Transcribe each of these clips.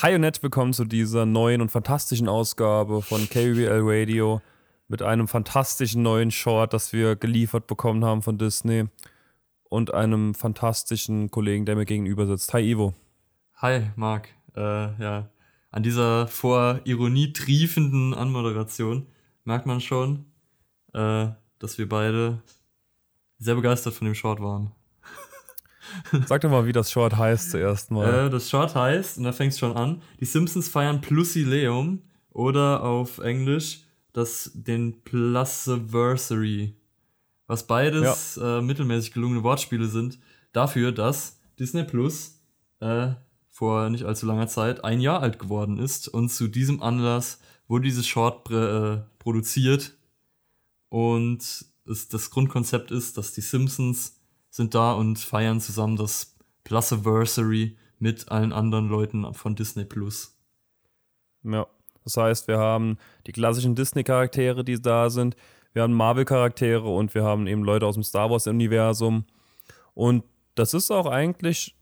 Hi und herzlich willkommen zu dieser neuen und fantastischen Ausgabe von KBL Radio mit einem fantastischen neuen Short, das wir geliefert bekommen haben von Disney und einem fantastischen Kollegen, der mir gegenüber sitzt. Hi Ivo. Hi Marc. Äh, ja, an dieser vor Ironie triefenden Anmoderation merkt man schon, äh, dass wir beide sehr begeistert von dem Short waren. Sag doch mal, wie das Short heißt zuerst mal. Äh, das Short heißt, und da fängt es schon an, die Simpsons feiern Plusileum oder auf Englisch das, den Plusiversary. Was beides ja. äh, mittelmäßig gelungene Wortspiele sind, dafür, dass Disney Plus äh, vor nicht allzu langer Zeit ein Jahr alt geworden ist und zu diesem Anlass wurde dieses Short äh, produziert und es, das Grundkonzept ist, dass die Simpsons sind da und feiern zusammen das Plusiversary mit allen anderen Leuten von Disney Plus. Ja, das heißt, wir haben die klassischen Disney-Charaktere, die da sind, wir haben Marvel-Charaktere und wir haben eben Leute aus dem Star Wars-Universum. Und das ist auch eigentlich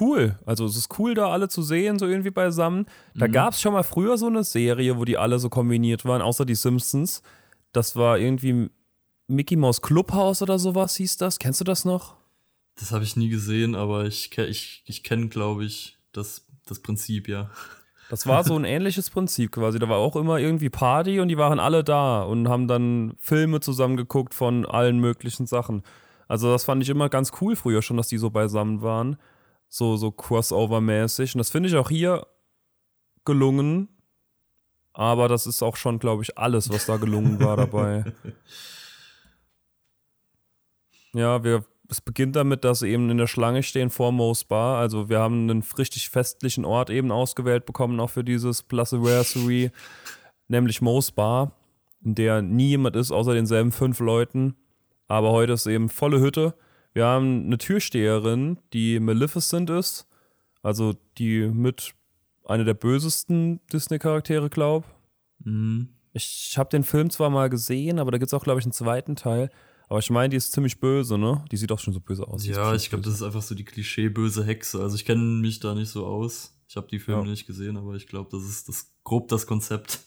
cool. Also es ist cool, da alle zu sehen, so irgendwie beisammen. Da mhm. gab es schon mal früher so eine Serie, wo die alle so kombiniert waren, außer die Simpsons. Das war irgendwie Mickey Mouse Clubhouse oder sowas hieß das. Kennst du das noch? Das habe ich nie gesehen, aber ich, ich, ich kenne, glaube ich, das, das Prinzip, ja. Das war so ein ähnliches Prinzip quasi. Da war auch immer irgendwie Party und die waren alle da und haben dann Filme zusammengeguckt von allen möglichen Sachen. Also das fand ich immer ganz cool früher schon, dass die so beisammen waren. So, so Crossover-mäßig. Und das finde ich auch hier gelungen. Aber das ist auch schon, glaube ich, alles, was da gelungen war dabei. Ja, wir es beginnt damit, dass sie eben in der Schlange stehen vor Mo's Bar. Also wir haben einen richtig festlichen Ort eben ausgewählt bekommen, auch für dieses Plusiversary, nämlich Mo's Bar, in der nie jemand ist, außer denselben fünf Leuten. Aber heute ist eben volle Hütte. Wir haben eine Türsteherin, die Maleficent ist, also die mit einer der bösesten Disney-Charaktere, glaube mhm. ich. habe den Film zwar mal gesehen, aber da gibt es auch, glaube ich, einen zweiten Teil. Aber ich meine, die ist ziemlich böse, ne? Die sieht auch schon so böse aus. Ja, ich glaube, das ist einfach so die Klischee-böse Hexe. Also ich kenne mich da nicht so aus. Ich habe die Filme ja. nicht gesehen, aber ich glaube, das ist das, grob das Konzept.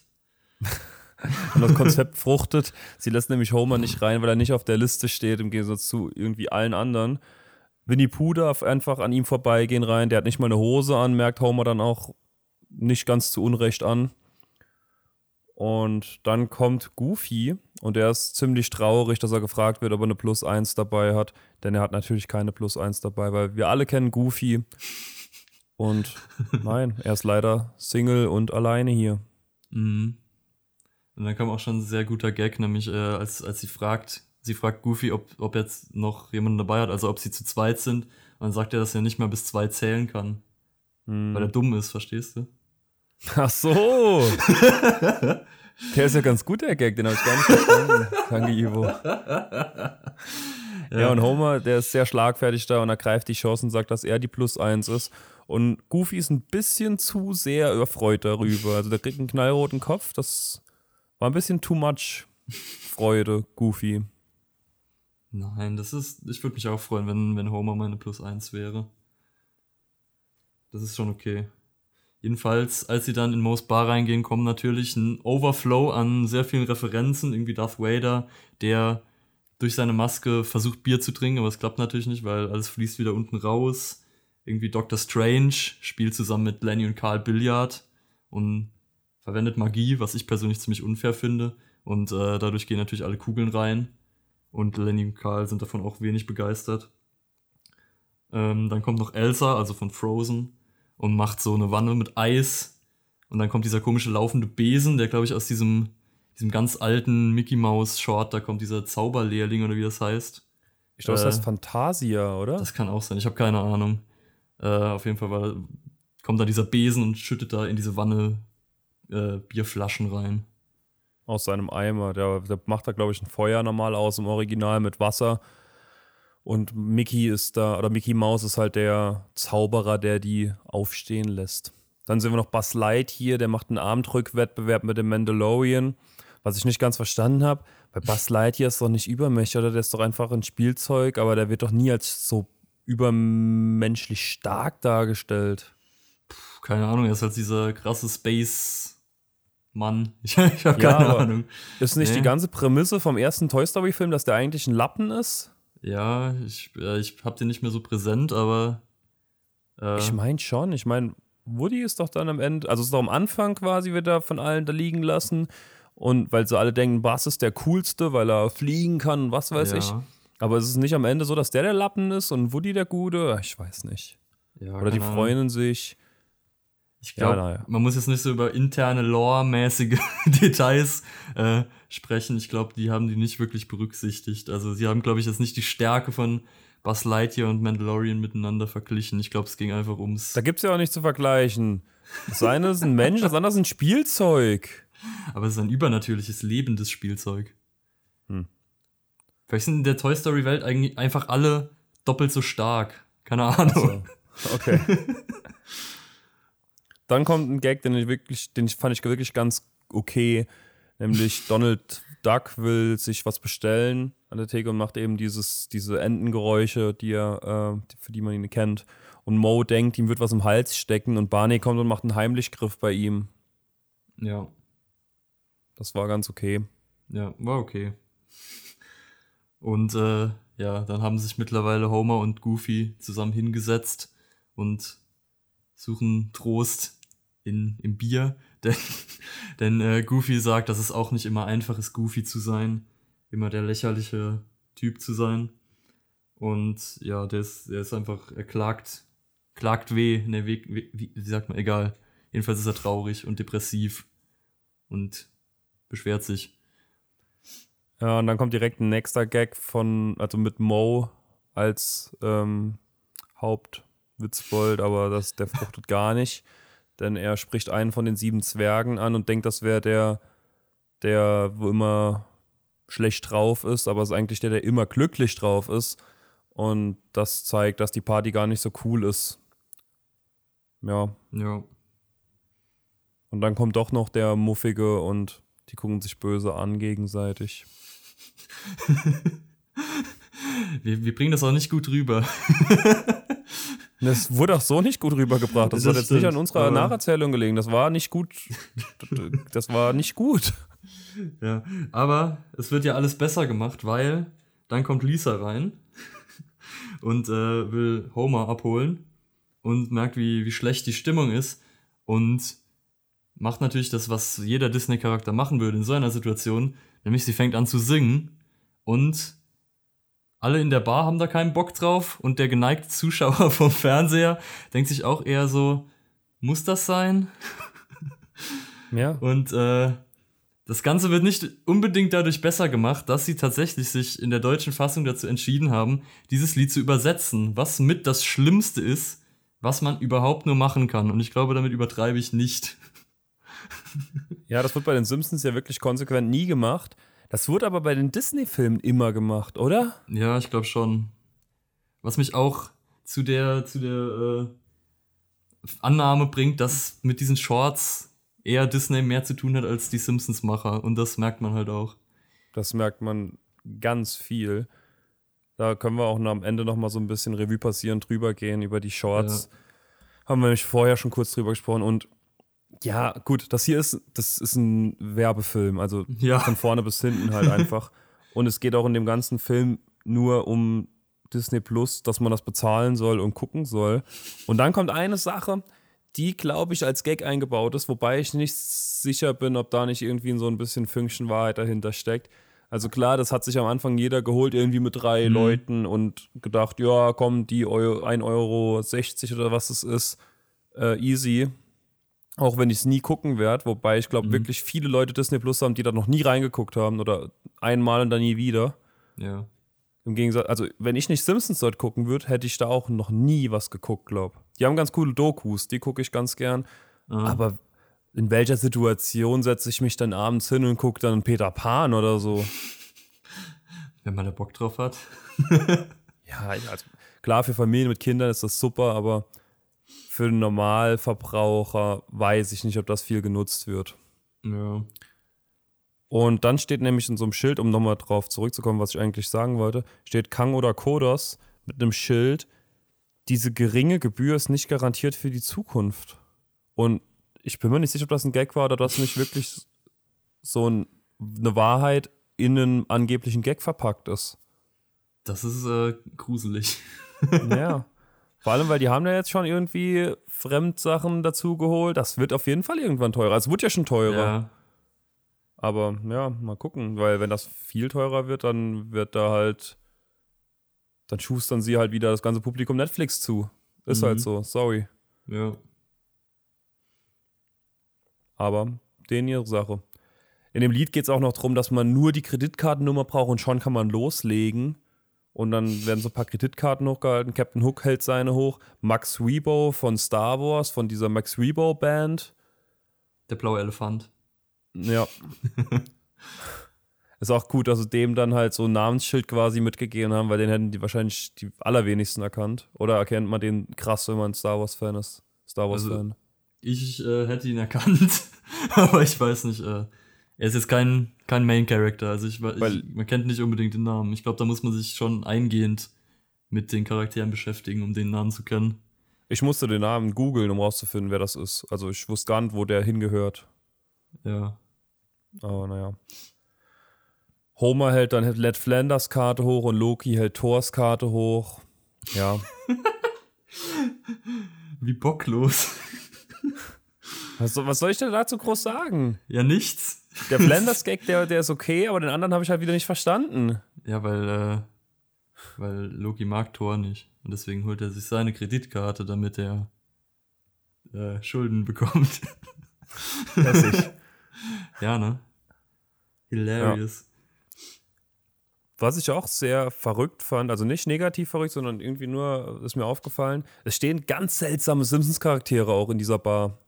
Und das Konzept fruchtet. Sie lässt nämlich Homer nicht rein, weil er nicht auf der Liste steht, im Gegensatz zu irgendwie allen anderen. Winnie Pooh darf einfach an ihm vorbeigehen rein. Der hat nicht mal eine Hose an, merkt Homer dann auch nicht ganz zu Unrecht an. Und dann kommt Goofy und er ist ziemlich traurig, dass er gefragt wird, ob er eine Plus 1 dabei hat. Denn er hat natürlich keine Plus 1 dabei, weil wir alle kennen Goofy. Und nein, er ist leider Single und alleine hier. Mhm. Und dann kam auch schon ein sehr guter Gag, nämlich äh, als, als sie fragt, sie fragt Goofy, ob, ob jetzt noch jemanden dabei hat, also ob sie zu zweit sind. Und dann sagt er, dass er nicht mehr bis zwei zählen kann. Mhm. Weil er dumm ist, verstehst du? Ach so. der ist ja ganz gut, der Gag, den habe ich gar nicht verstanden. Danke, Ivo. Ja. ja, und Homer, der ist sehr schlagfertig da und ergreift die Chance und sagt, dass er die Plus 1 ist. Und Goofy ist ein bisschen zu sehr erfreut darüber. Also der kriegt einen knallroten Kopf. Das war ein bisschen too much Freude, Goofy. Nein, das ist. Ich würde mich auch freuen, wenn, wenn Homer meine Plus 1 wäre. Das ist schon okay. Jedenfalls, als sie dann in Mo's Bar reingehen, kommen natürlich ein Overflow an sehr vielen Referenzen. Irgendwie Darth Vader, der durch seine Maske versucht, Bier zu trinken, aber es klappt natürlich nicht, weil alles fließt wieder unten raus. Irgendwie Doctor Strange spielt zusammen mit Lenny und Carl Billard und verwendet Magie, was ich persönlich ziemlich unfair finde. Und äh, dadurch gehen natürlich alle Kugeln rein. Und Lenny und Carl sind davon auch wenig begeistert. Ähm, dann kommt noch Elsa, also von Frozen, und macht so eine Wanne mit Eis. Und dann kommt dieser komische laufende Besen, der, glaube ich, aus diesem, diesem ganz alten Mickey Mouse Short, da kommt dieser Zauberlehrling oder wie das heißt. Ich glaube, äh, das heißt Fantasia, oder? Das kann auch sein, ich habe keine Ahnung. Äh, auf jeden Fall war, kommt da dieser Besen und schüttet da in diese Wanne äh, Bierflaschen rein. Aus seinem Eimer. Der, der macht da, glaube ich, ein Feuer normal aus im Original mit Wasser. Und Mickey ist da, oder Mickey Mouse ist halt der Zauberer, der die aufstehen lässt. Dann sehen wir noch Buzz Lightyear, der macht einen Armdrückwettbewerb mit dem Mandalorian, was ich nicht ganz verstanden habe. Bei Buzz Lightyear ist doch nicht übermächtig, oder? Der ist doch einfach ein Spielzeug, aber der wird doch nie als so übermenschlich stark dargestellt. keine Ahnung, er ist halt dieser krasse Space-Mann. Ich, ich habe keine Ja, Ahnung. Ist nicht Nee. die ganze Prämisse vom ersten Toy Story-Film, dass der eigentlich ein Lappen ist? Ja, ich, äh, ich habe den nicht mehr so präsent, aber. Äh, Ich meine schon. Ich meine, Woody ist doch dann am Ende, also ist doch am Anfang quasi, wird er von allen da liegen lassen. Und weil sie alle denken, Bass ist der coolste, weil er fliegen kann und was weiß ja, ich. Aber ist es nicht am Ende so, dass der der Lappen ist und Woody der Gute? Ich weiß nicht. Ja, Oder die freuen sich. Ich glaube, Ja, naja. man muss jetzt nicht so über interne Lore-mäßige Details äh, sprechen. Ich glaube, die haben die nicht wirklich berücksichtigt. Also sie haben, glaube ich, jetzt nicht die Stärke von Buzz Lightyear und Mandalorian miteinander verglichen. Ich glaube, es ging einfach ums. Da gibt es ja auch nicht zu vergleichen. Das eine ist ein Mensch, das andere ist ein Spielzeug. Aber es ist ein übernatürliches, lebendes Spielzeug. Hm. Vielleicht sind in der Toy Story-Welt eigentlich einfach alle doppelt so stark. Keine Ahnung. So. Okay. Dann kommt ein Gag, den ich wirklich, den ich fand ich wirklich ganz okay. Nämlich Donald Duck will sich was bestellen an der Theke und macht eben dieses, diese Entengeräusche, die er, äh, für die man ihn kennt. Und Mo denkt, ihm wird was im Hals stecken und Barney kommt und macht einen Heimlichgriff bei ihm. Ja, Das war ganz okay. ja, war okay. Und äh, ja, dann haben sich mittlerweile Homer und Goofy zusammen hingesetzt und suchen Trost in, im Bier. Denn, denn äh, Goofy sagt, dass es auch nicht immer einfach ist, Goofy zu sein. Immer der lächerliche Typ zu sein. Und ja, der ist, der ist einfach, er klagt, klagt weh, ne, weh, weh, wie, sagt man, egal. Jedenfalls ist er traurig und depressiv und beschwert sich. Ja, und dann kommt direkt ein nächster Gag von, also mit Mo als ähm, Hauptwitzbold, aber das, der fruchtet gar nicht. Denn er spricht einen von den sieben Zwergen an und denkt, das wäre der, der, wo immer schlecht drauf ist, aber es ist eigentlich der, der immer glücklich drauf ist. Und das zeigt, dass die Party gar nicht so cool ist. Ja, Ja, und dann kommt doch noch der Muffige und die gucken sich böse an gegenseitig. wir, wir bringen das auch nicht gut rüber. Das wurde auch so nicht gut rübergebracht. Das, Das hat jetzt nicht an unserer Nacherzählung gelegen. Das war nicht gut. Das war nicht gut. Ja, aber es wird ja alles besser gemacht, weil dann kommt Lisa rein und äh, will Homer abholen und merkt, wie, wie schlecht die Stimmung ist und macht natürlich das, was jeder Disney-Charakter machen würde in so einer Situation, nämlich sie fängt an zu singen und alle in der Bar haben da keinen Bock drauf und der geneigte Zuschauer vom Fernseher denkt sich auch eher so, muss das sein? Ja. Und äh, das Ganze wird nicht unbedingt dadurch besser gemacht, dass sie tatsächlich sich in der deutschen Fassung dazu entschieden haben, dieses Lied zu übersetzen, was mit das Schlimmste ist, was man überhaupt nur machen kann. Und ich glaube, damit übertreibe ich nicht. Ja, das wird bei den Simpsons ja wirklich konsequent nie gemacht. Das wurde aber bei den Disney-Filmen immer gemacht, oder? Ja, ich glaube schon. Was mich auch zu der, zu der äh, Annahme bringt, dass mit diesen Shorts eher Disney mehr zu tun hat als die Simpsons-Macher. Und das merkt man halt auch. Das merkt man ganz viel. Da können wir auch noch am Ende noch mal so ein bisschen Revue passieren, drüber gehen über die Shorts. Haben wir nämlich vorher schon kurz drüber gesprochen und ja, gut, das hier ist, das ist ein Werbefilm, also Ja. von vorne bis hinten halt einfach. Und es geht auch in dem ganzen Film nur um Disney Plus, dass man das bezahlen soll und gucken soll. Und dann kommt eine Sache, die, glaube ich, als Gag eingebaut ist, wobei ich nicht sicher bin, ob da nicht irgendwie so ein bisschen Fünkchen Wahrheit dahinter steckt. Also klar, das hat sich am Anfang jeder geholt, irgendwie mit drei Mhm. Leuten und gedacht, ja, komm, die Eu 1,60 Euro oder was es ist, äh, easy. Auch wenn ich es nie gucken werde, wobei ich glaube, Mhm. wirklich viele Leute Disney Plus haben, die da noch nie reingeguckt haben oder einmal und dann nie wieder. Ja. Im Gegensatz, also wenn ich nicht Simpsons dort gucken würde, hätte ich da auch noch nie was geguckt, glaub. Die haben ganz coole Dokus, die gucke ich ganz gern. Ah. Aber in welcher Situation setze ich mich dann abends hin und gucke dann Peter Pan oder so? Wenn man da Bock drauf hat. Ja, ja, also klar, für Familien mit Kindern ist das super, aber für den Normalverbraucher weiß ich nicht, ob das viel genutzt wird. Ja. Und dann steht nämlich in so einem Schild, um nochmal drauf zurückzukommen, was ich eigentlich sagen wollte, steht Kang oder Kodos mit einem Schild, diese geringe Gebühr ist nicht garantiert für die Zukunft. Und ich bin mir nicht sicher, ob das ein Gag war oder das nicht wirklich so ein, eine Wahrheit in einen angeblichen Gag verpackt ist. Das ist äh, gruselig. Ja. Vor allem, weil die haben ja jetzt schon irgendwie Fremdsachen dazugeholt. Das wird auf jeden Fall irgendwann teurer. Es wird ja schon teurer. Ja. Aber ja, mal gucken. Weil wenn das viel teurer wird, dann wird da halt. Dann schustern sie halt wieder das ganze Publikum Netflix zu. Ist Mhm. halt so. Sorry. ja. Aber denen ihre Sache. In dem Lied geht es auch noch darum, dass man nur die Kreditkartennummer braucht und schon kann man loslegen. Und dann werden so ein paar Kreditkarten hochgehalten. Captain Hook hält seine hoch. Max Rebo von Star Wars, von dieser Max Rebo Band. Der blaue Elefant. Ja. Ist auch gut, dass sie dem dann halt so ein Namensschild quasi mitgegeben haben, weil den hätten die wahrscheinlich die allerwenigsten erkannt. Oder erkennt man den krass, wenn man Star Wars-Fan ist? Star Wars-Fan. Ich äh, hätte ihn erkannt, aber ich weiß nicht. Äh, er ist jetzt kein, kein Main Character, also ich, we- Weil- ich man kennt nicht unbedingt den Namen. Ich glaube, da muss man sich schon eingehend mit den Charakteren beschäftigen, um den Namen zu kennen. Ich musste den Namen googeln, um rauszufinden, wer das ist. Also ich wusste gar nicht, wo der hingehört. Ja. Aber naja. Homer hält dann Ned Flanders Karte hoch und Loki hält Thors Karte hoch. Ja. Wie bocklos. Was, was soll ich denn dazu groß sagen? ja, nichts. Der Flanders-Gag, der, der ist okay, aber den anderen habe ich halt wieder nicht verstanden. Ja, weil, äh, weil Loki mag Thor nicht. Und deswegen holt er sich seine Kreditkarte, damit er äh, Schulden bekommt. Lässig. ja, ne? Hilarious. Was ich auch sehr verrückt fand, also nicht negativ verrückt, sondern irgendwie nur, ist mir aufgefallen, es stehen ganz seltsame Simpsons-Charaktere auch in dieser Bar.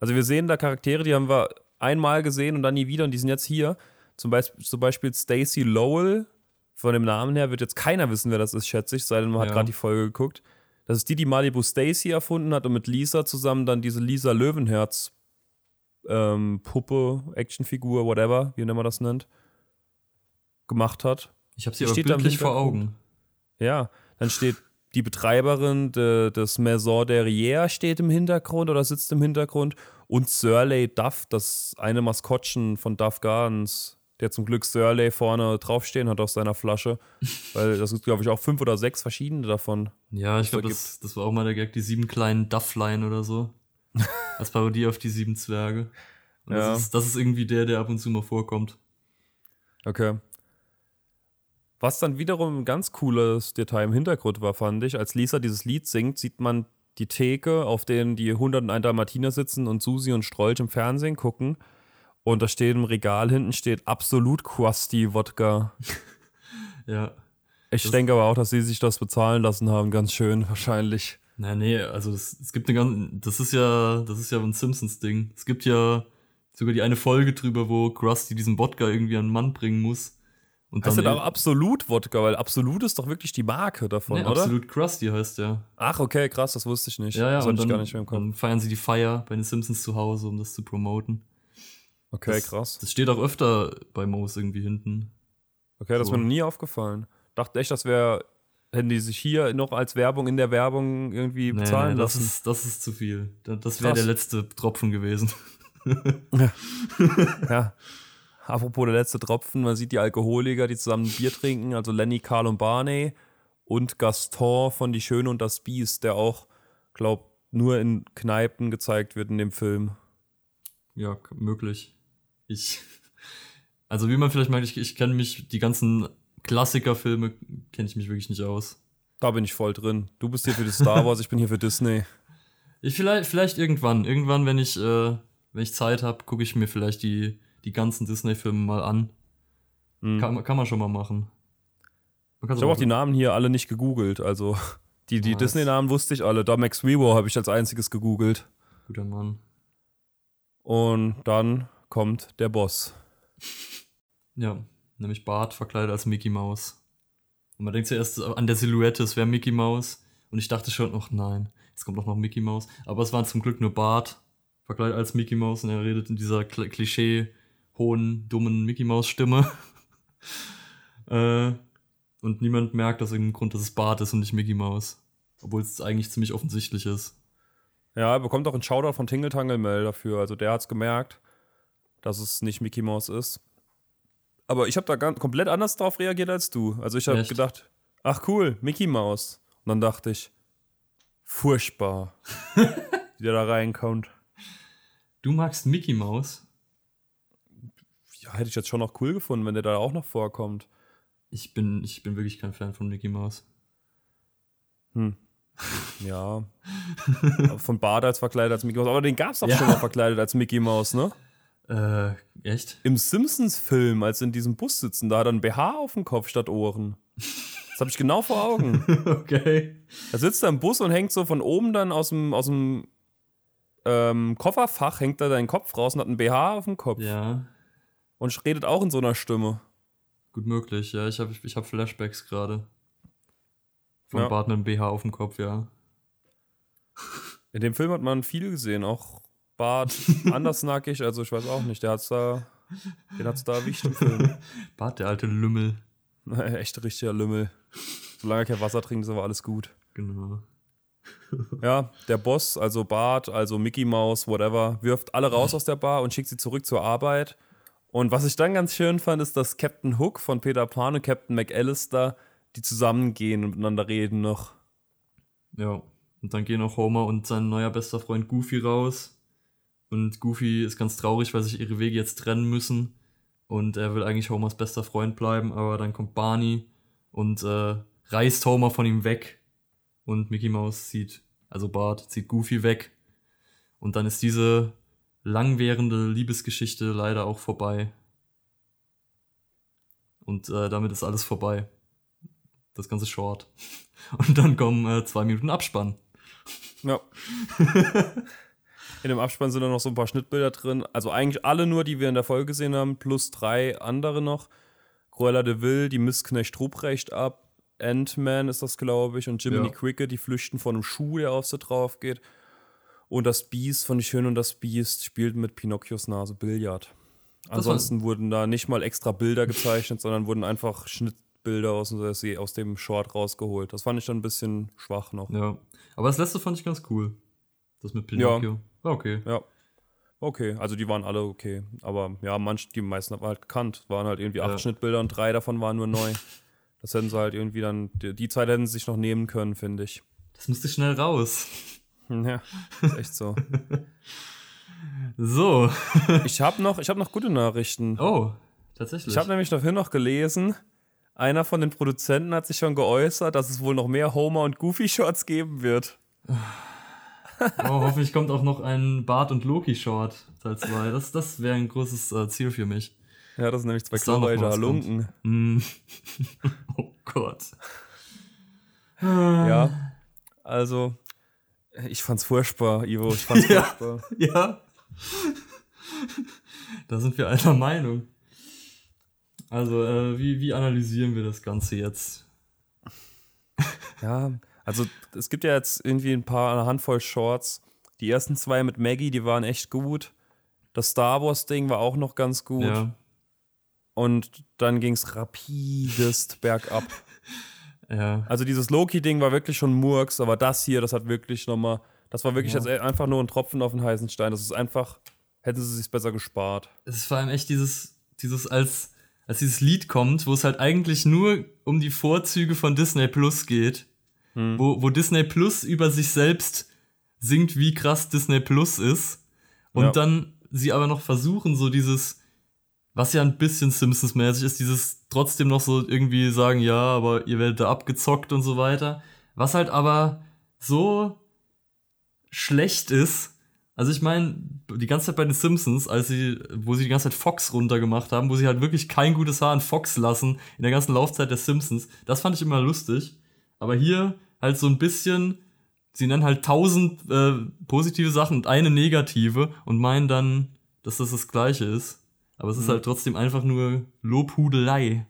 Also wir sehen da Charaktere, die haben wir einmal gesehen und dann nie wieder und die sind jetzt hier. Zum Beispiel, zum Beispiel Stacy Lowell, von dem Namen her wird jetzt keiner wissen, wer das ist, schätze ich, sei denn man hat Ja. gerade die Folge geguckt. Das ist die, die Malibu Stacy erfunden hat und mit Lisa zusammen dann diese Lisa Löwenherz ähm, Puppe, Actionfigur, whatever, wie man das nennt, gemacht hat. Ich habe sie Die aber bildlich vor. Augen. Ja, dann steht die Betreiberin de, des Maison Derrière steht im Hintergrund oder sitzt im Hintergrund und Surley Duff, das eine Maskottchen von Duff Gardens, der zum Glück Surley vorne draufstehen hat auf seiner Flasche, weil das ist, glaube ich, auch fünf oder sechs verschiedene davon. Ja, ich glaube, das, das war auch mal der Gag, die sieben kleinen Dufflein oder so. Als Parodie auf die sieben Zwerge. Und Ja. das, ist, das ist irgendwie der, der ab und zu mal vorkommt. Okay. Was dann wiederum ein ganz cooles Detail im Hintergrund war, fand ich, als Lisa dieses Lied singt, sieht man die Theke, auf denen die 101 Dalmatiner sitzen und Susi und Strolch im Fernsehen gucken. Und da steht im Regal hinten steht absolut Crusty Wodka. Ja. Ich Das- denke aber auch, dass sie sich das bezahlen lassen haben, ganz schön wahrscheinlich. Naja, nee, also es, es gibt eine ganz, das ist ja, das ist ja ein Simpsons-Ding. Es gibt ja sogar die eine Folge drüber, wo Krusty diesen Wodka irgendwie an den Mann bringen muss. Und Heißt dann das aber absolut Wodka, weil absolut ist doch wirklich die Marke davon, nee, oder? absolut Krusty heißt der. Ach, okay, krass, das wusste ich nicht. Ja, ja, das und hatte ich dann, gar nicht mehr im Kopf. dann feiern sie die Feier bei den Simpsons zu Hause, um das zu promoten. Okay, das, krass. Das steht auch öfter bei Moos irgendwie hinten. Okay, das ist So. mir noch nie aufgefallen. Dachte echt, das wäre, hätten die sich hier noch als Werbung in der Werbung irgendwie Nee, bezahlen nee, das lassen. ist, das ist zu viel. Da- Das wäre der letzte Tropfen gewesen. ja. Apropos der letzte Tropfen, man sieht die Alkoholiker, die zusammen ein Bier trinken, also Lenny, Carl und Barney und Gaston von Die Schöne und das Biest, der auch, glaub, nur in Kneipen gezeigt wird in dem Film. Ja, möglich. Ich. Also, wie man vielleicht merkt, ich, ich kenne mich, die ganzen Klassikerfilme kenne ich mich wirklich nicht aus. Da bin ich voll drin. Du bist hier für die Star Wars, ich bin hier für Disney. Ich vielleicht, vielleicht irgendwann. Irgendwann, wenn ich, äh, wenn ich Zeit habe, gucke ich mir vielleicht die, die ganzen Disney-Filme mal an. Hm. Kann, man- kann man schon mal machen. Ich habe auch die Namen hier alle nicht gegoogelt, also die, die. Disney-Namen wusste ich alle. Da Max Rebo habe ich als einziges gegoogelt. Guter Mann. Und dann kommt der Boss. Ja, nämlich Bart verkleidet als Mickey Mouse. Und man denkt zuerst an der Silhouette, es wäre Mickey Mouse. Und ich dachte schon, ach nein, jetzt kommt doch noch Mickey Mouse. Aber es war zum Glück nur Bart verkleidet als Mickey Mouse und er redet in dieser Kl Klischee hohen, dummen Mickey Mouse Stimme. äh, und niemand merkt aus irgendeinem Grund, dass es Bart ist und nicht Mickey Mouse. Obwohl es eigentlich ziemlich offensichtlich ist. Ja, er bekommt auch einen Shoutout von Tingle Tangle Mel dafür. Also der hat's gemerkt, dass es nicht Mickey Mouse ist. Aber ich habe da ganz, komplett anders drauf reagiert als du. Also ich habe gedacht, ach cool, Mickey Mouse. Und dann dachte ich, furchtbar, wie der da reinkommt. Du magst Mickey Mouse? Ja, hätte ich jetzt schon noch cool gefunden, wenn der da auch noch vorkommt. Ich bin, ich bin wirklich kein Fan von Mickey Mouse. Ja. Aber von Bart als verkleidet als Mickey Mouse. Aber den gab's doch Ja. schon mal verkleidet als Mickey Mouse, ne? Äh, echt? Im Simpsons-Film, als in diesem Bus sitzen, da hat er ein BH auf dem Kopf statt Ohren. Das habe ich genau vor Augen. okay. Er sitzt da im Bus und hängt so von oben dann aus dem, aus dem ähm, Kofferfach, hängt da seinen Kopf raus und hat ein BH auf dem Kopf. Ja, Und redet auch in so einer Stimme. gut möglich. Ja, ich habe ich hab Flashbacks gerade. Von Ja. Bart mit dem BH auf dem Kopf, ja. In dem Film hat man viel gesehen, auch Bart anders nackig, also ich weiß auch nicht, der hat's da, den hat's da erwischt im Film. Bart, der alte Lümmel. Echt richtiger Lümmel. Solange er kein Wasser trinkt, ist aber alles gut. Genau. Ja, der Boss, also Bart, also Mickey Mouse, whatever, wirft alle raus aus der Bar und schickt sie zurück zur Arbeit. Und was ich dann ganz schön fand, ist, dass Captain Hook von Peter Pan und Captain McAllister, die zusammengehen und miteinander reden noch. Ja. Und dann gehen auch Homer und sein neuer bester Freund Goofy raus. Und Goofy ist ganz traurig, weil sich ihre Wege jetzt trennen müssen. Und er will eigentlich Homers bester Freund bleiben, aber dann kommt Barney und äh, reißt Homer von ihm weg. Und Mickey Mouse zieht, also Bart, zieht Goofy weg. Und dann ist diese langwährende Liebesgeschichte leider auch vorbei. Und äh, damit ist alles vorbei. Das ganze Short. Und dann kommen äh, zwei Minuten Abspann. Ja. in dem Abspann sind dann noch so ein paar Schnittbilder drin. Also eigentlich alle nur, die wir in der Folge gesehen haben, plus drei andere noch. Cruella de Vil, die misst Knecht Ruprecht ab. Ant-Man ist das, glaube ich. Und Jiminy Ja. Cricket, die flüchten von einem Schuh, der auf sie drauf geht. Und das Biest von Schön und das Biest spielt mit Pinocchios Nase Billard. Ansonsten wurden da nicht mal extra Bilder gezeichnet, sondern wurden einfach Schnittbilder aus, aus dem Short rausgeholt. Das fand ich dann ein bisschen schwach noch. Ja. Aber das letzte fand ich ganz cool. Das mit Pinocchio. War okay. Ja. Okay, also die waren alle okay. Aber ja, manch, die meisten hat man halt gekannt. Waren halt irgendwie acht Ja. Schnittbilder und drei davon waren nur neu. Das hätten sie halt irgendwie dann, die, die Zeit hätten sie sich noch nehmen können, finde ich. Das musste schnell raus. Ja, ist echt so. So. Ich habe noch, ich hab noch gute Nachrichten. Oh, tatsächlich. Ich habe nämlich vorhin noch gelesen, einer von den Produzenten hat sich schon geäußert, dass es wohl noch mehr Homer und Goofy-Shorts geben wird. oh, hoffentlich kommt auch noch ein Bart und Loki-Short Teil 2. Das, das wäre ein großes äh, Ziel für mich. Ja, das sind nämlich zwei noch was Halunken. Mm. oh Gott. Ja, also ich fand's furchtbar, Ivo. Ich fand's Ja. furchtbar. Ja. da sind wir einer Meinung. Also, äh, wie, wie analysieren wir das Ganze jetzt? Ja, also es gibt ja jetzt irgendwie ein paar, eine Handvoll Shorts. Die ersten zwei mit Maggie, die waren echt gut. Das Star Wars-Ding war auch noch ganz gut. Ja. Und dann ging's rapidest bergab. Ja. Also dieses Loki-Ding war wirklich schon Murks, aber das hier, das hat wirklich nochmal, das war wirklich Ja. jetzt einfach nur ein Tropfen auf den heißen Stein. Das ist einfach, hätten sie sich besser gespart. Es ist vor allem echt dieses, dieses als, als dieses Lied kommt, wo es halt eigentlich nur um die Vorzüge von Disney Plus geht, wo, wo Disney Plus über sich selbst singt, wie krass Disney Plus ist. Und Ja. dann sie aber noch versuchen, so dieses, was ja ein bisschen Simpsons-mäßig ist, dieses trotzdem noch so irgendwie sagen, ja, aber ihr werdet da abgezockt und so weiter. Was halt aber so schlecht ist. Also ich meine, die ganze Zeit bei den Simpsons, als sie, wo sie die ganze Zeit Fox runtergemacht haben, wo sie halt wirklich kein gutes Haar an Fox lassen in der ganzen Laufzeit der Simpsons, das fand ich immer lustig. Aber hier halt so ein bisschen, sie nennen halt tausend äh, positive Sachen und eine negative und meinen dann, dass das das Gleiche ist. Aber es ist Mhm. halt trotzdem einfach nur Lobhudelei.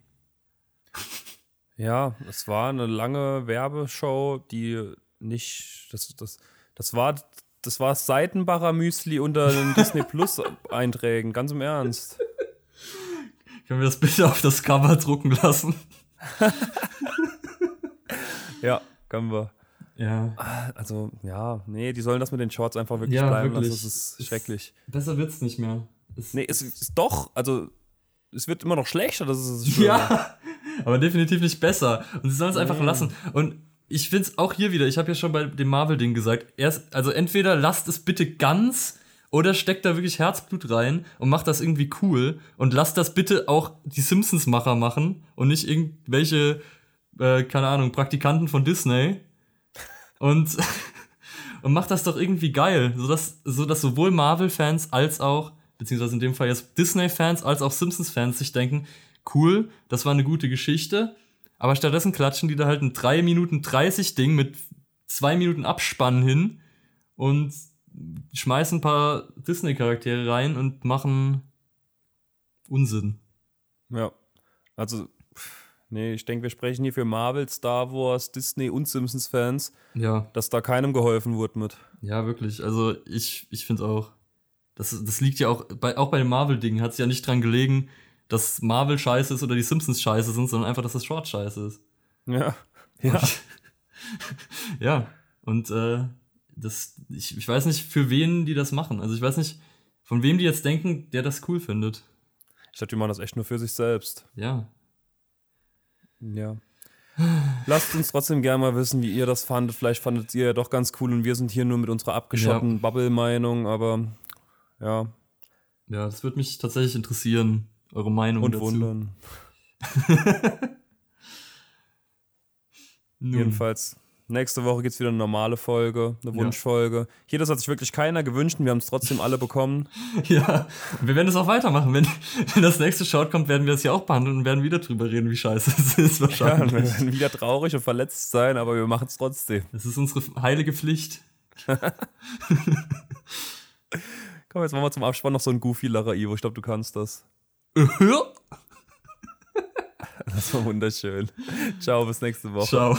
Ja, es war eine lange Werbeshow, die nicht, das, das, das war, das war Seitenbacher Müsli unter den Disney Plus Einträgen, ganz im Ernst. Können wir das bitte auf das Cover drucken lassen? Ja, können wir. Ja. Also, ja, nee, die sollen das mit den Shorts einfach wirklich Ja, bleiben wirklich. lassen. Das ist schrecklich. Besser wird's nicht mehr. Es, Nee, es ist doch, also, es wird immer noch schlechter, das ist Schlimme. Ja, aber definitiv nicht besser. Und sie sollen es einfach Nee. lassen. Und ich finde es auch hier wieder, ich habe ja schon bei dem Marvel-Ding gesagt, erst, also entweder lasst es bitte ganz oder steckt da wirklich Herzblut rein und macht das irgendwie cool und lasst das bitte auch die Simpsons-Macher machen und nicht irgendwelche, äh, keine Ahnung, Praktikanten von Disney. Und, und macht das doch irgendwie geil, sodass, sodass sowohl Marvel-Fans als auch, beziehungsweise in dem Fall jetzt Disney-Fans als auch Simpsons-Fans sich denken, cool, das war eine gute Geschichte, aber stattdessen klatschen die da halt ein 3 Minuten 30 Ding mit 2 Minuten Abspann hin und schmeißen ein paar Disney-Charaktere rein und machen Unsinn. Ja. Also, nee, ich denke, wir sprechen hier für Marvel, Star Wars, Disney und Simpsons-Fans, Ja, dass da keinem geholfen wurde mit. ja, wirklich. Also ich, ich finde auch, das, das liegt ja auch, bei, auch bei dem Marvel-Ding hat es ja nicht dran gelegen, dass Marvel scheiße ist oder die Simpsons scheiße sind, sondern einfach, dass das Short scheiße ist. Ja. Ja. Ja, und äh, das, ich, ich weiß nicht, für wen die das machen. Also ich weiß nicht, von wem die jetzt denken, der das cool findet. Ich dachte, die machen das echt nur für sich selbst. Ja. Ja. Lasst uns trotzdem gerne mal wissen, wie ihr das fandet. Vielleicht fandet ihr ja doch ganz cool und wir sind hier nur mit unserer abgeschotteten Bubble-Meinung, aber ja, Ja, das würde mich tatsächlich interessieren, eure Meinung und dazu. wundern. Jedenfalls, nächste Woche gibt es wieder eine normale Folge, eine Ja. Wunschfolge. Hier, das hat sich wirklich keiner gewünscht und wir haben es trotzdem alle bekommen. Ja, wir werden es auch weitermachen. Wenn, wenn das nächste Short kommt, werden wir es ja auch behandeln und werden wieder drüber reden, wie scheiße es ist Ja, und wir wahrscheinlich. werden wieder traurig und verletzt sein, aber wir machen es trotzdem. Das ist unsere heilige Pflicht. Komm, jetzt machen wir zum Abspann noch so ein Goofy-Lacher, Ivo. Ich glaube, du kannst das. Das war wunderschön. Ciao, bis nächste Woche. Ciao.